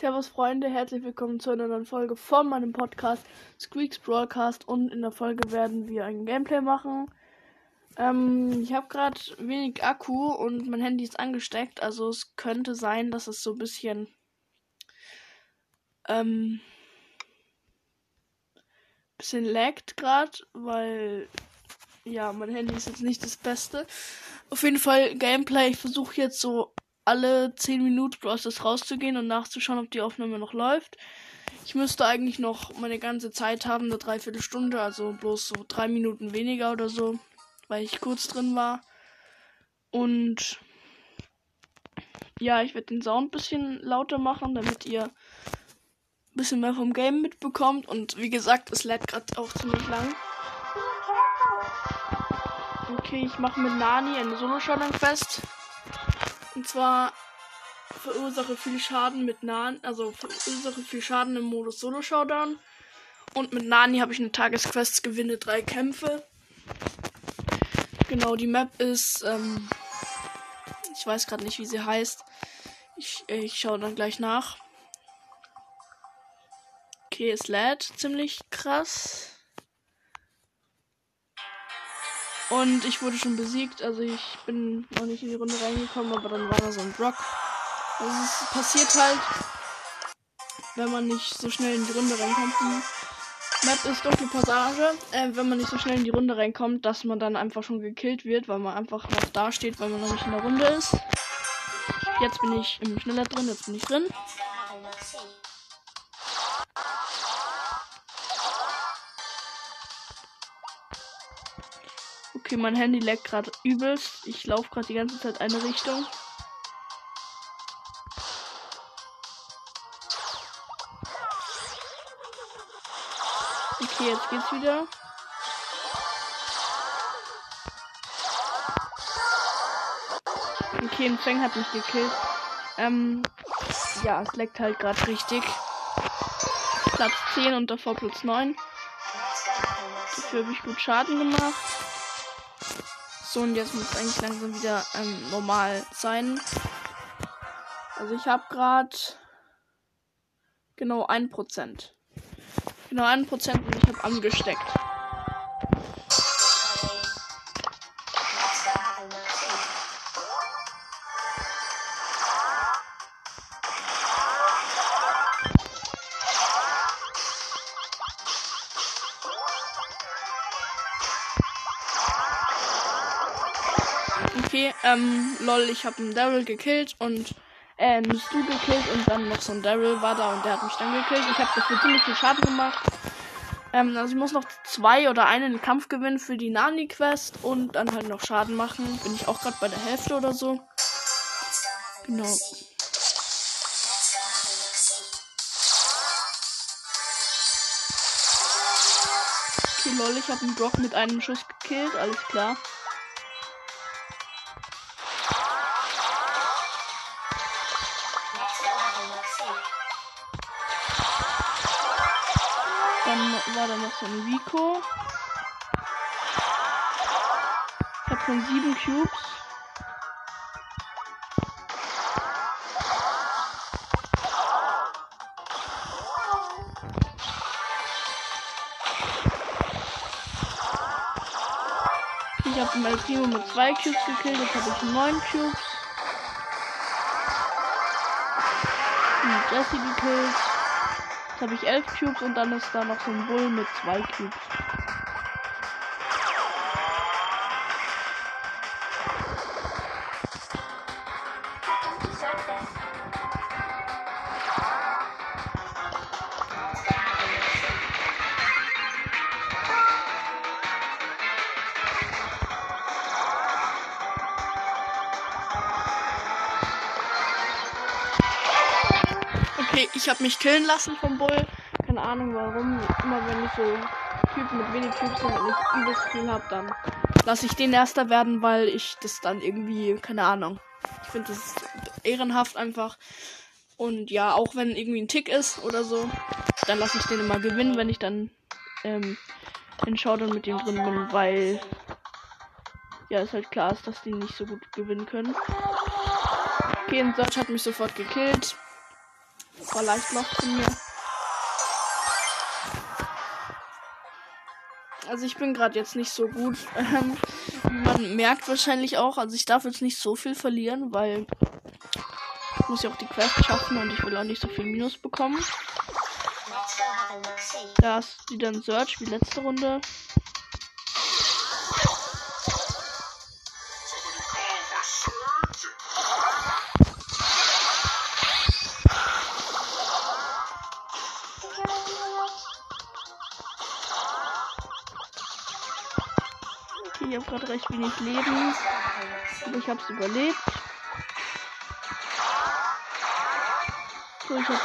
Servus Freunde, herzlich willkommen zu einer neuen Folge von meinem Podcast Squeaks Broadcast und in der Folge werden wir ein Gameplay machen. Ähm, ich habe gerade wenig Akku und mein Handy ist angesteckt, also es könnte sein, dass es so ein bisschen ähm, bisschen laggt gerade, weil ja, mein Handy ist jetzt nicht das Beste. Auf jeden Fall Gameplay, ich versuche jetzt so alle 10 Minuten aus das rauszugehen und nachzuschauen, ob die Aufnahme noch läuft. Ich müsste eigentlich noch meine ganze Zeit haben, eine Dreiviertelstunde, also bloß so drei Minuten weniger oder so, weil ich kurz drin war. Und ja, ich werde den Sound ein bisschen lauter machen, damit ihr ein bisschen mehr vom Game mitbekommt. Und wie gesagt, es lädt gerade auch ziemlich lang. Okay, ich mache mit Nani eine Solo-Showdown fest. Und zwar verursache viel Schaden mit Nani, also verursache viel Schaden im Modus Solo Showdown. Und mit Nani habe ich eine Tagesquest, gewinne drei Kämpfe. Genau, die Map ist, ähm, ich weiß gerade nicht, wie sie heißt. Ich, ich schaue dann gleich nach. Okay, es lädt ziemlich krass. Und ich wurde schon besiegt. Also ich bin noch nicht in die Runde reingekommen, aber dann war da so ein Brock. Also es passiert halt, wenn man nicht so schnell in die Runde reinkommt. Die Map ist dunkle Passage. Äh, wenn man nicht so schnell in die Runde reinkommt, dass man dann einfach schon gekillt wird, weil man einfach noch da steht, weil man noch nicht in der Runde ist. Jetzt bin ich im Schneller drin, jetzt bin ich drin. Okay, mein Handy leckt gerade übelst. Ich laufe gerade die ganze Zeit eine Richtung. Okay, jetzt geht's wieder. Okay, ein Fang hat mich gekillt. Ähm, ja, es leckt halt gerade richtig. Platz 10 und davor Platz 9. Dafür habe ich gut Schaden gemacht. So, und jetzt muss eigentlich langsam wieder ähm, normal sein. Also ich habe gerade genau 1%. Genau 1% und ich habe angesteckt. Okay, ähm, lol, ich habe einen Daryl gekillt und äh, einen Stu gekillt und dann noch so ein Daryl war da und der hat mich dann gekillt. Ich habe dafür ziemlich viel Schaden gemacht. Ähm, also ich muss noch zwei oder einen Kampf gewinnen für die Nani-Quest und dann halt noch Schaden machen. Bin ich auch gerade bei der Hälfte oder so. Genau. Okay, lol, ich habe einen Brock mit einem Schuss gekillt, alles klar. Dann noch so ein Rico. Ich habe schon sieben Cubes. Ich habe mein Primo mit zwei Cubes gekillt. Jetzt habe ich neun Cubes. Und Jesse gekillt. Jetzt habe ich elf Cubes und dann ist da noch so ein Bull mit zwei Cubes. Habe mich killen lassen vom Bull. Keine Ahnung warum. Immer wenn ich so Typen mit wenig Typen sind und ich übelst viel habe, dann lasse ich den erster werden, weil ich das dann irgendwie, keine Ahnung. Ich finde das ehrenhaft einfach. Und ja, auch wenn irgendwie ein Tick ist oder so, dann lasse ich den immer gewinnen, wenn ich dann ähm, in Showdown mit dem drin bin, weil ja, ist halt klar ist, dass die nicht so gut gewinnen können. Okay, ein Search hat mich sofort gekillt. War leicht noch von mir. Also ich bin gerade jetzt nicht so gut. Ähm, man merkt wahrscheinlich auch, also ich darf jetzt nicht so viel verlieren, weil ich muss ja auch die Quest schaffen und ich will auch nicht so viel Minus bekommen. Da ist wieder ein Search wie letzte Runde. Ich habe gerade recht wenig Leben. Aber ich habe es überlebt. So, ich habe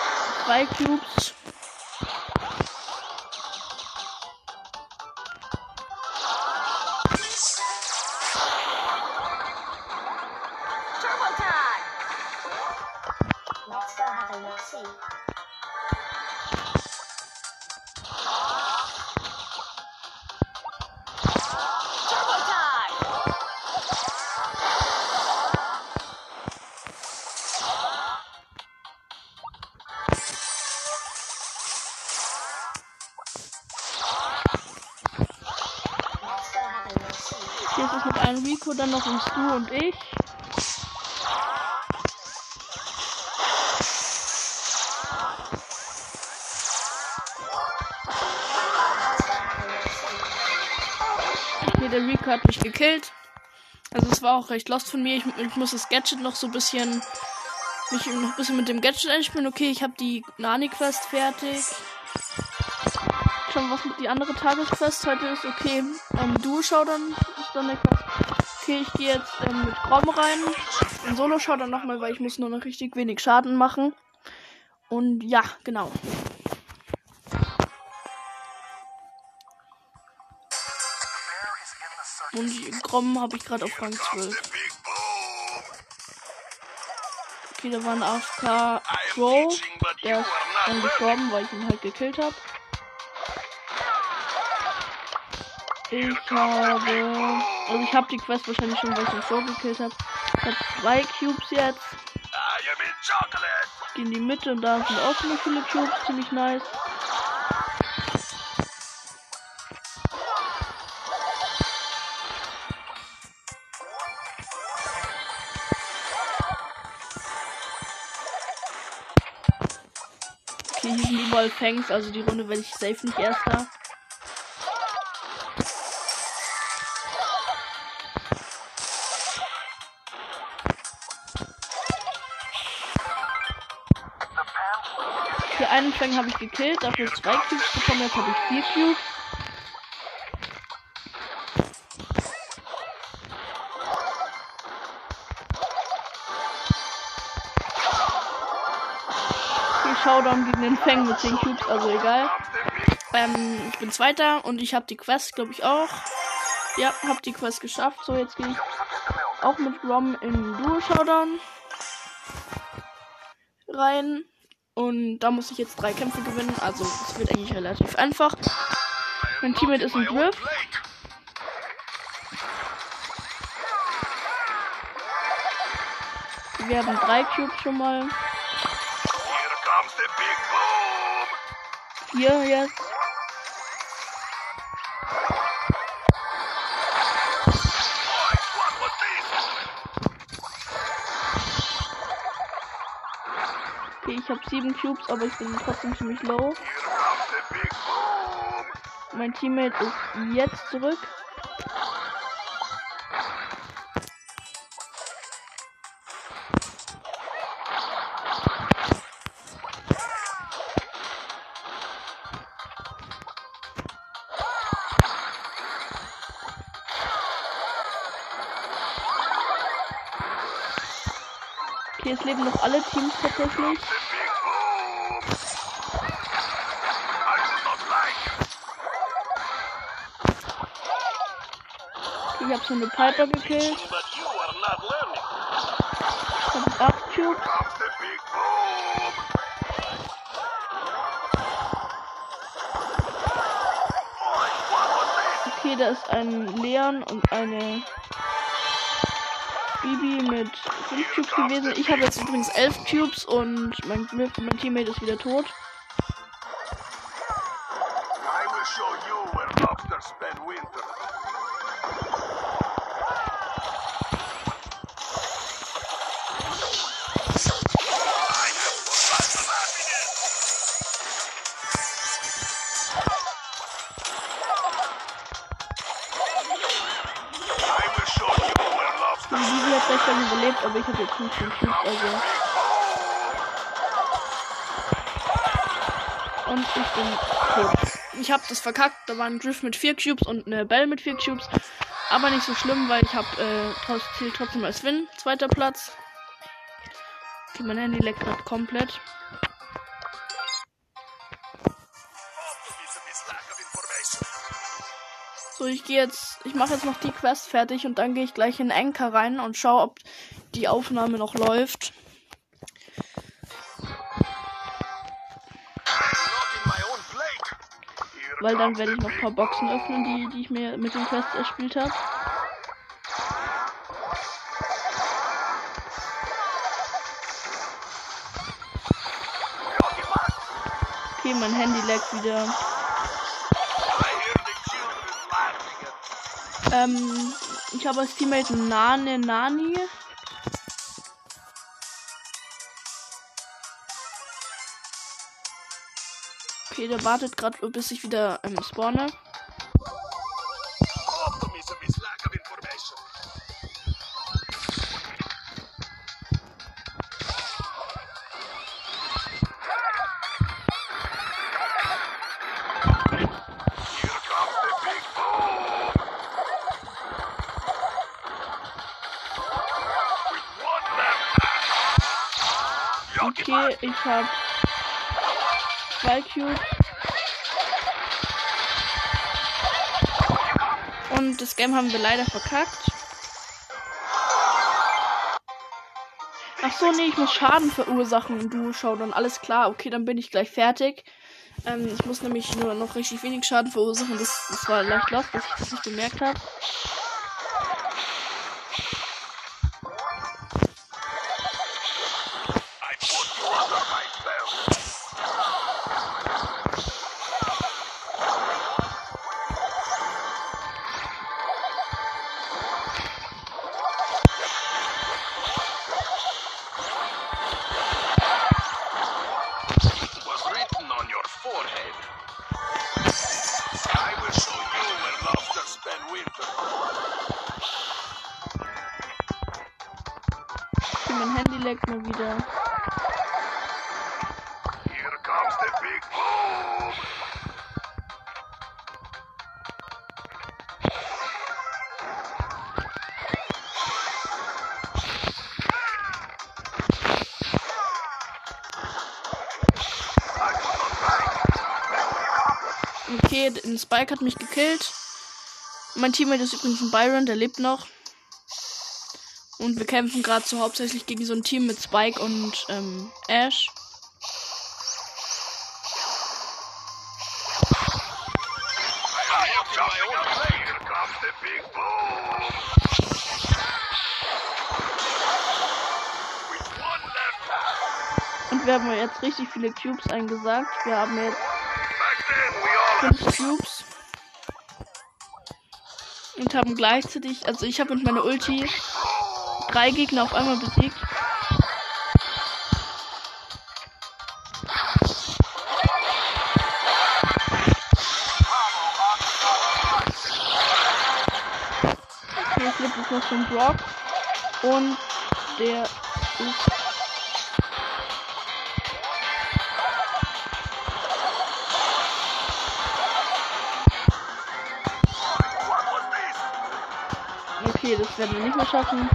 zwei Cubes. Noch uns du und ich. Okay, der Rico hat mich gekillt. Also es war auch recht lost von mir. Ich, ich muss das Gadget noch so ein bisschen mich noch ein bisschen mit dem Gadget einspielen. Okay, ich habe die Nani-Quest fertig. Schon was mit die andere Tagesquest heute ist. Okay, ähm, Duo-Showdown ist dann der Quest. Okay, ich gehe jetzt ähm, mit Grom rein. In Solo schaut dann nochmal, weil ich muss nur noch richtig wenig Schaden machen. Und ja, genau. Und Grom habe ich gerade auf Rang 12. Okay, da war ein AFK Crow. Der ist dann gestorben, weil ich ihn halt gekillt habe. Ich habe. Also ich habe die Quest wahrscheinlich schon, weil ich den Show gekillt habe. Ich habe zwei Cubes jetzt. Ich gehe in die Mitte und da sind auch noch viele Cubes, ziemlich nice. Okay, hier sind überall Fangs, also die Runde werde ich safe nicht erster. Einen Fang habe ich gekillt, dafür zwei Cubes bekommen, jetzt habe ich vier Cubes. Okay, Showdown gegen den Fang mit 10 Cubes, also egal. Ähm, ich bin Zweiter und ich habe die Quest, glaube ich, auch. Ja, habe die Quest geschafft. So, jetzt gehe ich auch mit Rom in Duo Showdown rein. Und da muss ich jetzt drei Kämpfe gewinnen. Also es wird eigentlich relativ einfach. Mein Teammate ist ein Griff. Wir haben drei Cubes schon mal. Vier jetzt. Sieben Cubes, aber ich bin trotzdem ziemlich low. Mein Teammate ist jetzt zurück. Okay, es leben noch alle Teams tatsächlich. Habe so eine Piper gekillt. Ich habe 8 Cubes. Okay, da ist ein Leon und eine Bibi mit 5 Cubes gewesen. Ich habe jetzt übrigens 11 Cubes und mein, mein Teammate ist wieder tot. Aber ich habe jetzt 15 Cubes, also. Und ich bin tot. Ich habe das verkackt. Da war ein Drift mit 4 Cubes und eine Bell mit 4 Cubes. Aber nicht so schlimm, weil ich habe äh, zählt trotzdem als Win. Zweiter Platz. Okay, mein Handy leckt gerade komplett. So, ich gehe jetzt, ich mache jetzt noch die Quest fertig und dann gehe ich gleich in Anchor rein und schaue, ob die Aufnahme noch läuft. Weil dann werde ich noch ein paar Boxen öffnen, die, die ich mir mit den Quests erspielt habe. Okay, mein Handy leckt wieder. Ähm, ich habe als Teammate Nane Nani. Okay, der wartet gerade, bis ich wieder ähm, spawne. Okay, ich habe zwei Cubes. Und das Game haben wir leider verkackt. Ach so, nee, ich muss Schaden verursachen im Duo-Showdown. Alles klar, okay, dann bin ich gleich fertig. Ähm, ich muss nämlich nur noch richtig wenig Schaden verursachen. Das, das war leicht los, dass ich das nicht bemerkt habe. Leckt mal wieder. Okay, ein Spike hat mich gekillt. Mein Teammate ist übrigens ein Byron, der lebt noch. Und wir kämpfen gerade so hauptsächlich gegen so ein Team mit Spike und ähm, Ash. Und wir haben jetzt richtig viele Cubes eingesagt. Wir haben jetzt 5 Cubes. Und haben gleichzeitig, also ich habe mit meiner Ulti drei Gegner auf einmal besiegt. Okay, es gibt jetzt noch so einen Brock. Und der ist Okay, das werden wir nicht mehr schaffen.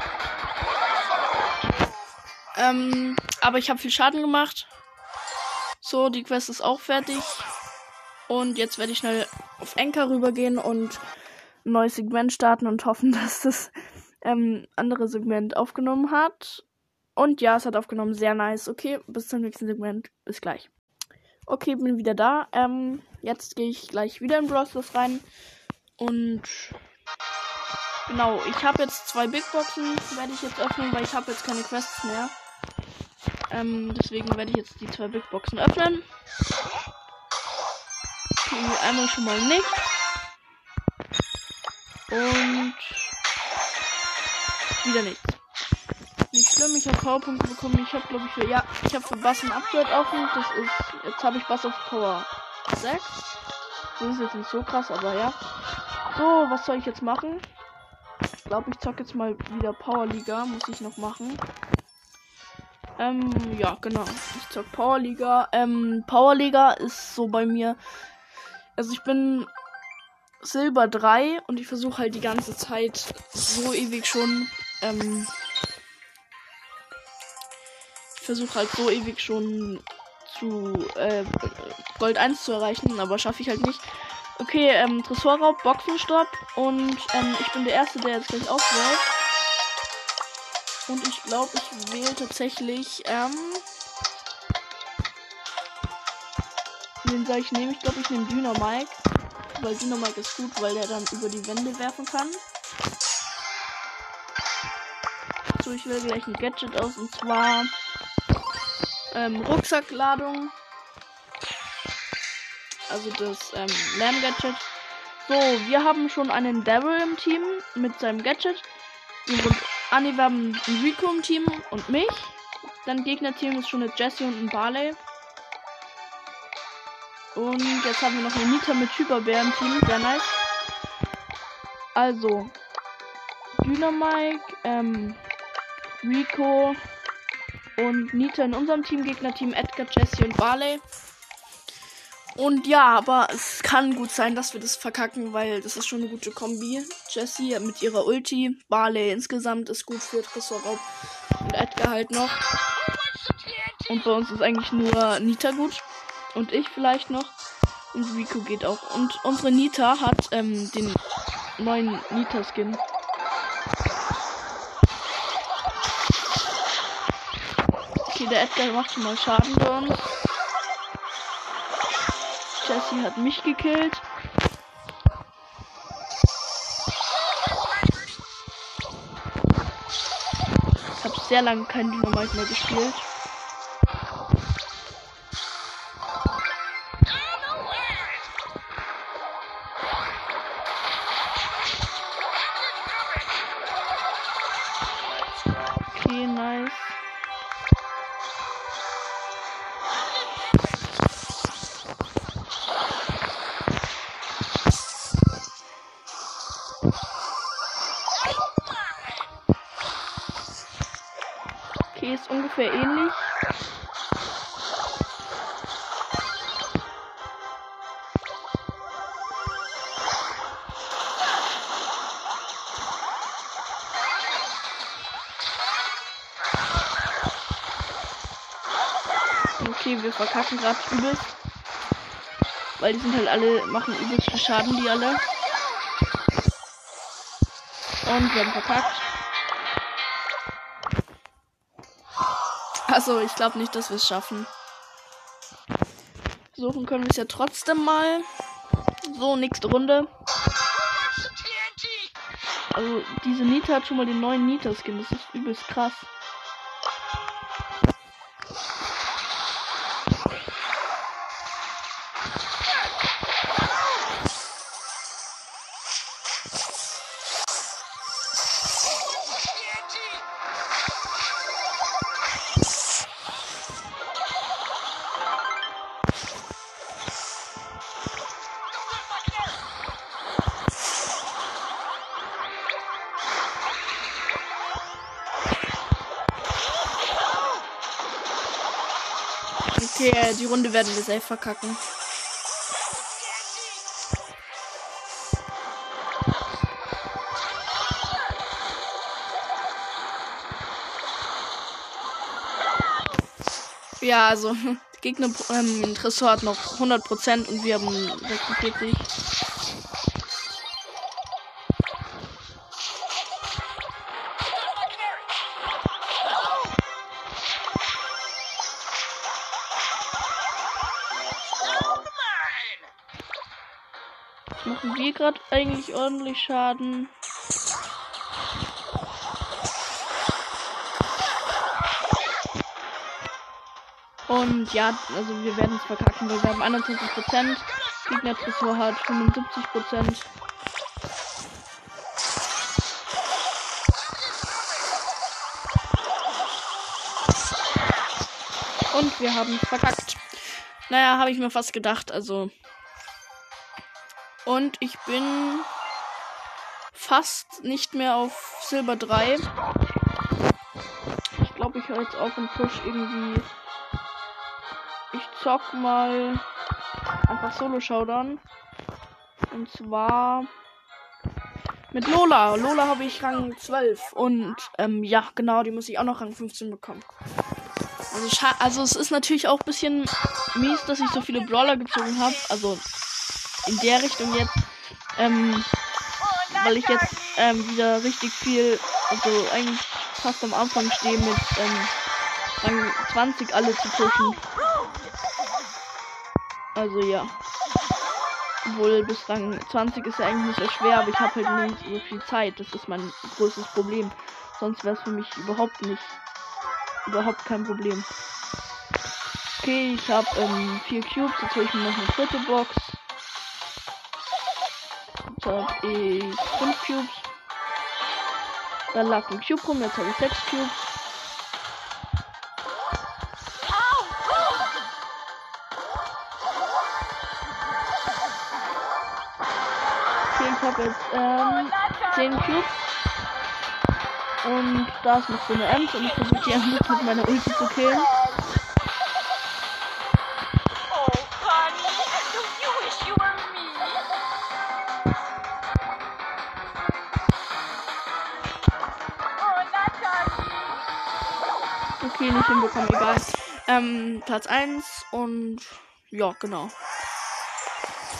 Ähm, aber ich habe viel Schaden gemacht. So, die Quest ist auch fertig. Und jetzt werde ich schnell auf Enker rübergehen und ein neues Segment starten und hoffen, dass das ähm, andere Segment aufgenommen hat. Und ja, es hat aufgenommen. Sehr nice. Okay, bis zum nächsten Segment. Bis gleich. Okay, bin wieder da. Ähm, jetzt gehe ich gleich wieder in Brawl rein. Und Genau, ich habe jetzt zwei Big Boxen, werde ich jetzt öffnen, weil ich habe jetzt keine Quests mehr. Ähm, deswegen werde ich jetzt die zwei Big Boxen öffnen. Okay, einmal schon mal nicht. Und wieder nichts. Nicht schlimm, ich habe Powerpunkte bekommen. Ich habe, glaube ich, für, ja, ich habe für Bass ein Upgrade offen. Das ist, jetzt habe ich Bass auf Power 6. Das ist jetzt nicht so krass, aber ja. So, was soll ich jetzt machen? Ich glaube, ich zocke jetzt mal wieder Power Liga. Muss ich noch machen. Ähm, ja, genau. Ich zock Power Liga. Ähm, Power Liga ist so bei mir. Also ich bin Silber 3 und ich versuche halt die ganze Zeit so ewig schon. Ähm, ich versuche halt so ewig schon zu äh, Gold 1 zu erreichen, aber schaffe ich halt nicht. Okay, ähm, Tresorraub, Boxenstopp und ähm, ich bin der Erste, der jetzt gleich auswählt. Und ich glaube, ich wähle tatsächlich, ähm, den soll ich nehmen. Ich glaube, ich nehme Dynamike. Weil Dynamike ist gut, weil der dann über die Wände werfen kann. So, ich wähle gleich ein Gadget aus und zwar ähm, Rucksackladung. Also das ähm, Lärm-Gadget. So, wir haben schon einen Daryl im Team mit seinem Gadget. Und ah, nee, wir haben ein Rico im Team und mich. Dann Gegnerteam ist schon eine Jessie und ein Barley. Und jetzt haben wir noch eine Nita mit Hyperbär im Team. Sehr nice. Also, Dynamike, ähm, Rico und Nita in unserem Team. Gegnerteam Edgar, Jesse und Barley. Und ja, aber es kann gut sein, dass wir das verkacken, weil das ist schon eine gute Kombi. Jessie mit ihrer Ulti, Barley insgesamt ist gut für Tresorraub und Edgar halt noch. Und bei uns ist eigentlich nur Nita gut. Und ich vielleicht noch. Und Rico geht auch. Und unsere Nita hat ähm, den neuen Nita-Skin. Okay, der Edgar macht schon mal Schaden bei uns. Jessie hat mich gekillt. Ich habe sehr lange kein Dynamite mehr gespielt. Verkacken gerade übelst. Weil die sind halt alle, machen übelst viel Schaden, die alle. Und wir haben verkackt. Also, ich glaube nicht, dass wir es schaffen. Versuchen können wir es ja trotzdem mal. So, nächste Runde. Also, diese Nita hat schon mal den neuen Nita-Skin. Das ist übelst krass. Runde werden wir safe verkacken. Ja, also, Gegner ähm, Tresor hat noch 100% und wir haben 46. ordentlich Schaden. Und ja, also wir werden es verkacken, weil wir haben 21%. Gegner Tresor hat 75%. Und wir haben es verkackt. Naja, habe ich mir fast gedacht, also. Und ich bin fast nicht mehr auf Silber 3. Ich glaube, ich höre jetzt auf und push irgendwie. Ich zock mal einfach Solo Showdown. Und zwar mit Lola. Lola habe ich Rang 12. Und ähm, ja, genau, die muss ich auch noch Rang 15 bekommen. Also, also es ist natürlich auch ein bisschen mies, dass ich so viele Brawler gezogen habe. Also in der Richtung jetzt. Ähm, weil ich jetzt ähm, wieder richtig viel, also eigentlich fast am Anfang stehe mit ähm, Rang 20 alle zu pushen. Also ja. Obwohl bis Rang 20 ist ja eigentlich nicht so schwer, aber ich habe halt nicht so viel Zeit. Das ist mein größtes Problem. Sonst wäre es für mich überhaupt nicht überhaupt kein Problem. Okay, ich habe ähm, vier Cubes. Jetzt hole ich mir noch eine dritte Box. Habe ich fünf Cubes. Da lag ein Cube rum. Jetzt habe ich sechs Cubes. Okay, ich habe jetzt ähm, 10 Cubes. Und da ist noch so eine Ems und ich versuche die Ems mit meiner Ulti zu killen. Nicht hinbekommen, egal. Ähm, Platz 1 und ja, genau.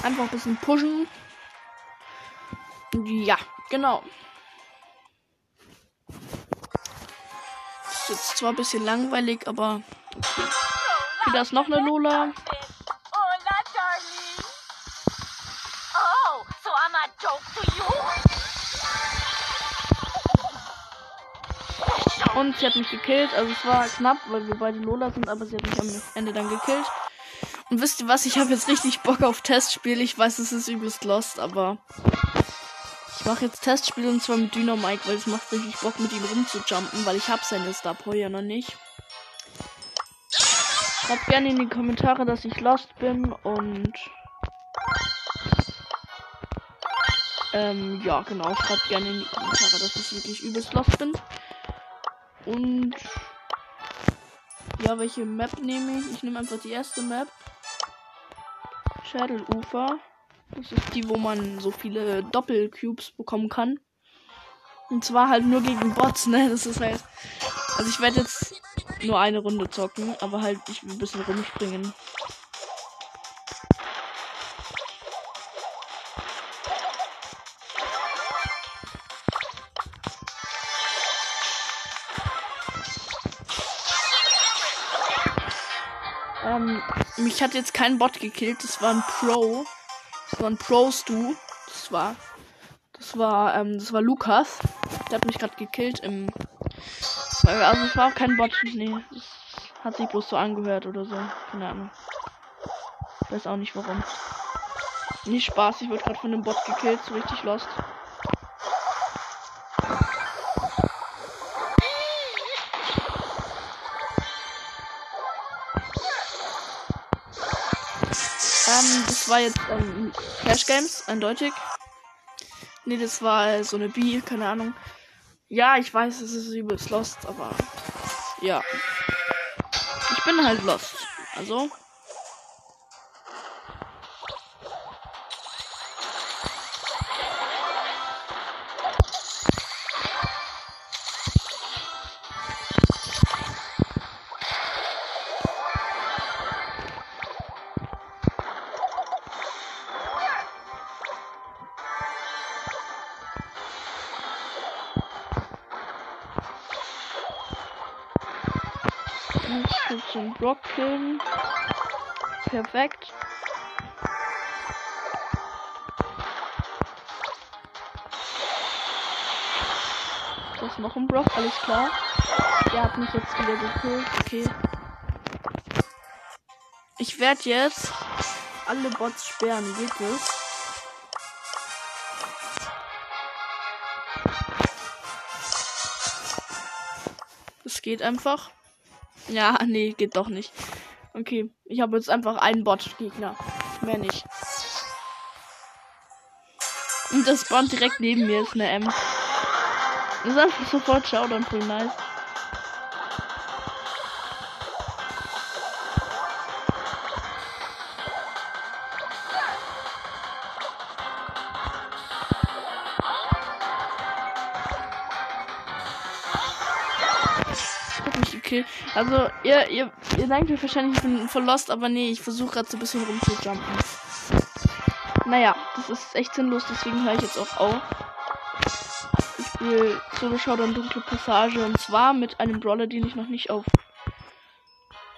Einfach ein bisschen pushen. Ja, genau. jetzt zwar ein bisschen langweilig, aber da ist noch eine Lola. Und sie hat mich gekillt. Also es war knapp, weil wir beide Lola sind, aber sie hat mich am Ende dann gekillt. Und wisst ihr was? Ich habe jetzt richtig Bock auf Testspiel. Ich weiß, es ist übelst lost, aber ich mache jetzt Testspiele und zwar mit Dynamike, weil es macht richtig Bock mit ihm rumzujumpen, weil ich habe seine Star Power noch nicht. Schreibt gerne in die Kommentare, dass ich lost bin und ähm, ja, genau, schreibt gerne in die Kommentare, dass ich wirklich übelst lost bin. Und ja, welche Map nehme ich? Ich nehme einfach die erste Map. Schädelufer. Das ist die, wo man so viele Doppelcubes bekommen kann. Und zwar halt nur gegen Bots, ne? Das ist halt. Also ich werde jetzt nur eine Runde zocken, aber halt ich will ein bisschen rumspringen. Mich hat jetzt kein Bot gekillt, das war ein Pro. Das war ein Pro-Stu. Das war. Das war, ähm, das war Lukas. Der hat mich gerade gekillt im. Also es war auch kein Bot. Nee. Das hat sich bloß so angehört oder so. Keine Ahnung. Ich weiß auch nicht warum. Nicht Spaß, ich wurde gerade von einem Bot gekillt, so richtig lost. Ähm, das war jetzt ähm, Clash Games, eindeutig. Nee, das war so eine B, keine Ahnung. Ja, ich weiß, es ist übelst lost, aber ja. Ich bin halt lost. Also. Killen. Perfekt. Das ist noch ein Brock, alles klar. Der hat mich jetzt wieder gekillt. Okay. Ich werde jetzt alle Bots sperren. Geht es? Das geht einfach. Ja, nee, geht doch nicht. Okay, ich habe jetzt einfach einen Bot-Gegner. Mehr nicht. Und das spawnt direkt neben mir, ist eine M. Das ist einfach sofort Showdown, voll nice. Also ihr, ihr, ihr denkt euch wahrscheinlich, ich bin voll lost, aber nee, ich versuche gerade so ein bisschen rumzujumpen. Naja, das ist echt sinnlos, deswegen höre ich jetzt auch auf. Ich spiele Solo Showdown Dunkle Passage und zwar mit einem Brawler, den ich noch nicht auf.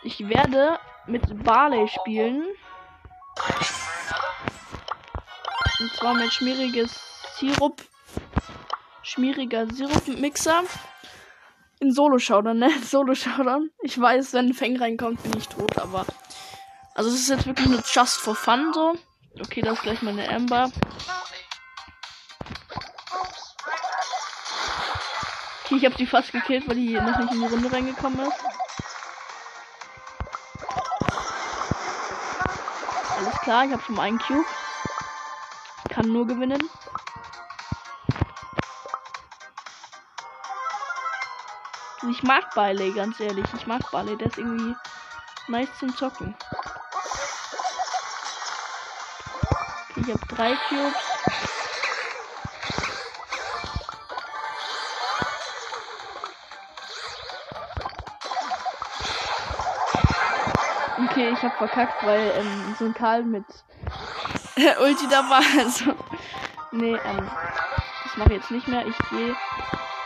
Ich werde mit Barley spielen. Und zwar mit schmieriges Sirup. Schmieriger Sirup-Mixer in Solo-Showdown, ne? Solo-Showdown. Ich weiß, wenn ein Fang reinkommt, bin ich tot, aber. Also es ist jetzt wirklich nur just for fun so. Okay, das ist gleich meine Amber. Okay, ich habe die fast gekillt, weil die noch nicht in die Runde reingekommen ist. Alles klar, ich habe schon mal einen Cube. Kann nur gewinnen. Ich mag Barley, ganz ehrlich. Ich mag Barley. Der ist irgendwie nice zum Zocken. Ich habe drei Cubes. Okay, ich habe verkackt, weil ähm, so ein Karl mit Ulti da war. Also, nee, ähm, das mache ich jetzt nicht mehr. Ich gehe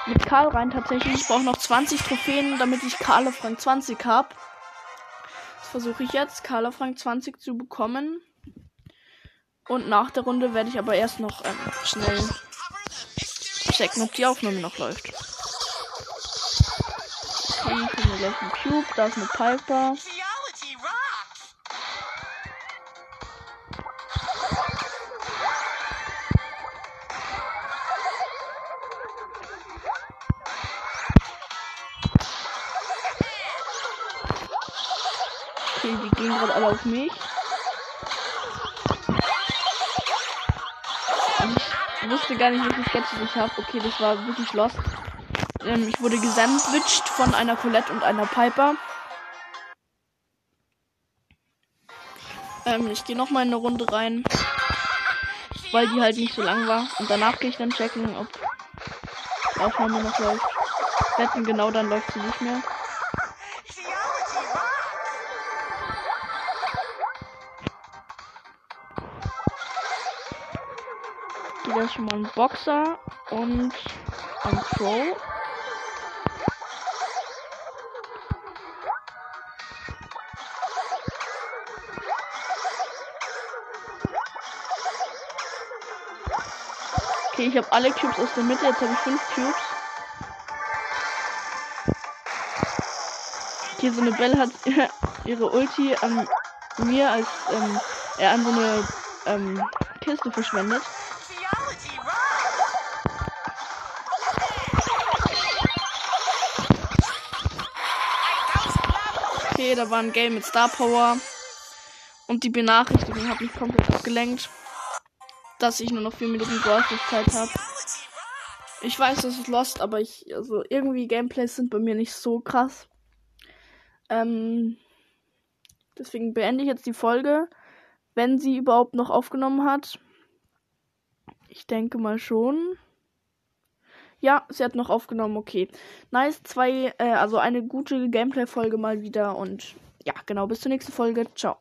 mit Karl rein tatsächlich. Ich brauche noch 20 Trophäen, damit ich Karl auf Rang 20 habe. Das versuche ich jetzt, Karl auf Rang 20 zu bekommen. Und nach der Runde werde ich aber erst noch ähm, schnell checken, ob die Aufnahme noch läuft. Okay, ich habe gleich einen Cube, da ist eine Piper. Okay, die gehen gerade alle auf mich. Ich wusste gar nicht, welche Sketches ich habe. Okay, das war wirklich lost. Ähm, ich wurde gesandwiched von einer Colette und einer Piper. Ähm, ich gehe noch mal in eine Runde rein. Weil die halt nicht so lang war. Und danach gehe ich dann checken, ob die Aufnahme noch läuft. Wetten, genau dann läuft sie nicht mehr. Wieder schon mal ein Boxer und ein Pro. Okay, ich habe alle Cubes aus der Mitte, jetzt habe ich fünf Cubes. Okay, so eine Belle hat ihre Ulti an mir als ähm, er an so eine ähm, Kiste verschwendet. Da war ein Game mit Star Power. Und die Benachrichtigung hat mich komplett abgelenkt, dass ich nur noch 4 Minuten Zeit habe. Ich weiß, das ist Lost, aber ich, also irgendwie Gameplays sind bei mir nicht so krass. Ähm, deswegen beende ich jetzt die Folge, wenn sie überhaupt noch aufgenommen hat. Ich denke mal schon. Ja, sie hat noch aufgenommen, okay. Nice, zwei, äh, also eine gute Gameplay-Folge mal wieder und ja, genau, bis zur nächsten Folge. Ciao.